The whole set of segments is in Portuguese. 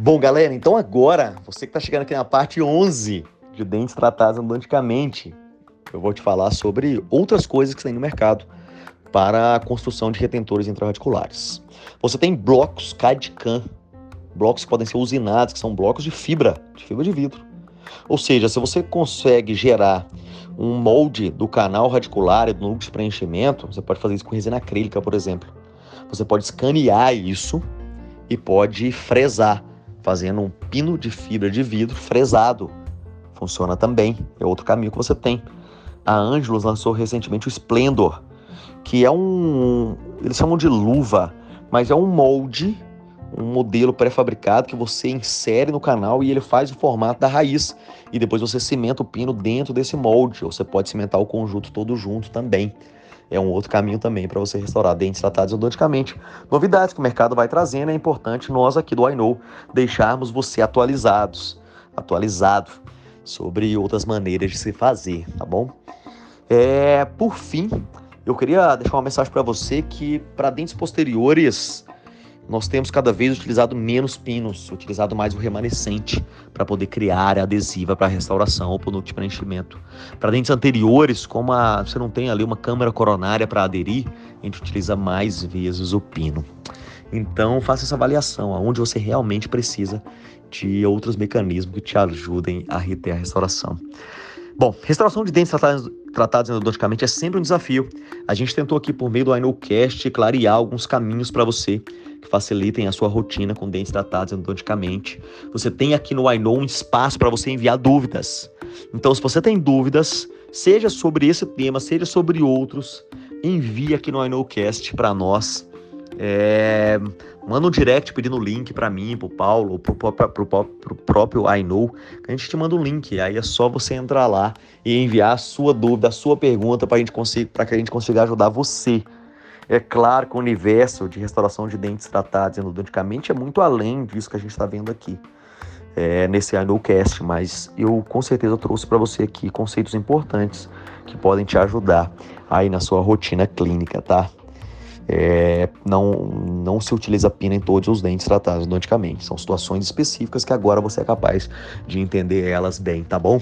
Bom, galera, então agora, você que está chegando aqui na parte 11 de dentes tratados endodonticamente, eu vou te falar sobre outras coisas que tem no mercado para a construção de retentores intraradiculares. Você tem blocos CAD-CAM, blocos que podem ser usinados, que são blocos de fibra, de fibra de vidro. Ou seja, se você consegue gerar um molde do canal radicular e do núcleo de preenchimento, você pode fazer isso com resina acrílica, por exemplo. Você pode escanear isso e pode fresar fazendo um pino de fibra de vidro fresado. Funciona também, é outro caminho que você tem. A Angelus lançou recentemente o Splendor, que é um. Eles chamam de luva, mas é um molde, um modelo pré-fabricado que você insere no canal e ele faz o formato da raiz. E depois você cimenta o pino dentro desse molde, ou você pode cimentar o conjunto todo junto também é um outro caminho também para você restaurar dentes tratados odontologicamente. Novidades que o mercado vai trazendo, é importante nós aqui do I deixarmos você atualizados, atualizado sobre outras maneiras de se fazer, tá bom? É, por fim, eu queria deixar uma mensagem para você que para dentes posteriores nós temos cada vez utilizado menos pinos, utilizado mais o remanescente para poder criar área adesiva para restauração ou para de preenchimento. Para dentes anteriores, como a, você não tem ali uma câmara coronária para aderir, a gente utiliza mais vezes o pino. Então, faça essa avaliação, aonde você realmente precisa de outros mecanismos que te ajudem a reter a restauração. Bom, restauração de dentes tratados, tratados endodonticamente é sempre um desafio. A gente tentou aqui por meio do INOCast clarear alguns caminhos para você facilitem a sua rotina com dentes tratados endodonticamente. Você tem aqui no iKnow um espaço para você enviar dúvidas. Então, se você tem dúvidas, seja sobre esse tema, seja sobre outros, envie aqui no IKnowCast para nós. É, manda um direct pedindo o link para mim, pro Paulo, pro, pro, pro, pro próprio I Know, que a gente te manda um link. Aí é só você entrar lá e enviar a sua dúvida, a sua pergunta para que a gente consiga ajudar você. É claro que o universo de restauração de dentes tratados endodonticamente é muito além disso que a gente está vendo aqui. É, nesse INOcast, mas eu com certeza trouxe para você aqui conceitos importantes que podem te ajudar aí na sua rotina clínica, tá? É, não, não se utiliza pina em todos os dentes tratados endodonticamente. São situações específicas que agora você é capaz de entender elas bem, tá bom?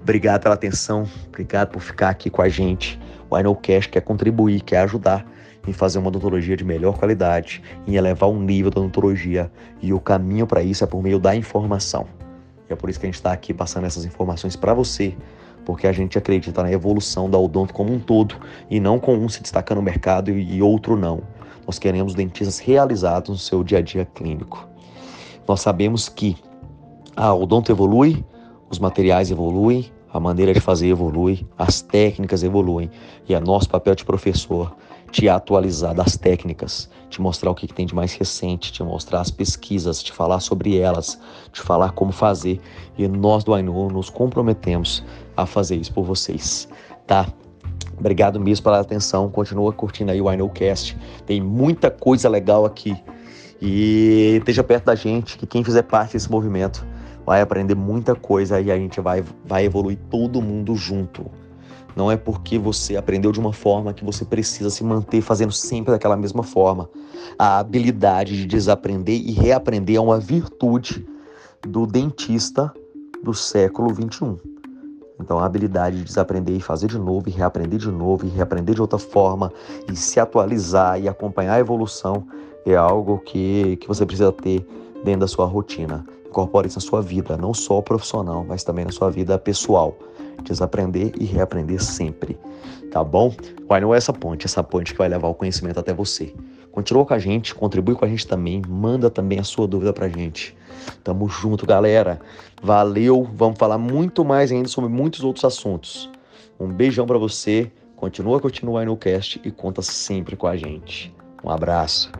Obrigado pela atenção, obrigado por ficar aqui com a gente. O INOcast quer contribuir, quer ajudar em fazer uma odontologia de melhor qualidade, em elevar o nível da odontologia. E o caminho para isso é por meio da informação. E é por isso que a gente está aqui passando essas informações para você, porque a gente acredita na evolução da odonto como um todo e não com um se destacando no mercado e outro não. Nós queremos dentistas realizados no seu dia a dia clínico. Nós sabemos que a odonto evolui, os materiais evoluem, a maneira de fazer evolui, as técnicas evoluem e é nosso papel de professor te atualizar das técnicas, te mostrar o que tem de mais recente, te mostrar as pesquisas, te falar sobre elas, te falar como fazer. E nós do Ainu nos comprometemos a fazer isso por vocês, tá? Obrigado mesmo pela atenção. Continua curtindo aí o INOcast. Tem muita coisa legal aqui. E esteja perto da gente, que quem fizer parte desse movimento vai aprender muita coisa e a gente vai, vai evoluir todo mundo junto. Não é porque você aprendeu de uma forma que você precisa se manter fazendo sempre daquela mesma forma. A habilidade de desaprender e reaprender é uma virtude do dentista do século 21. Então, a habilidade de desaprender e fazer de novo, e reaprender de novo, e reaprender de outra forma, e se atualizar e acompanhar a evolução é algo que, que você precisa ter dentro da sua rotina. Incorpore isso na sua vida, não só profissional, mas também na sua vida pessoal. Desaprender e reaprender sempre, tá bom? Vai não é essa ponte, essa ponte que vai levar o conhecimento até você. Continua com a gente, contribui com a gente também, manda também a sua dúvida pra gente. Tamo junto, galera. Valeu, vamos falar muito mais ainda sobre muitos outros assuntos. Um beijão para você, continua curtindo o Cast e conta sempre com a gente. Um abraço.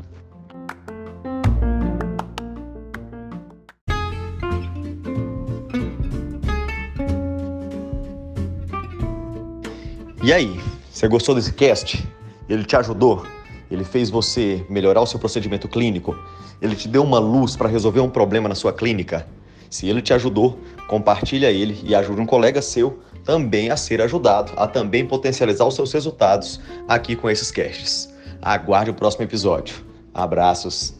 E aí, você gostou desse cast? Ele te ajudou? Ele fez você melhorar o seu procedimento clínico? Ele te deu uma luz para resolver um problema na sua clínica? Se ele te ajudou, compartilha ele e ajude um colega seu também a ser ajudado, a também potencializar os seus resultados aqui com esses casts. Aguarde o próximo episódio. Abraços.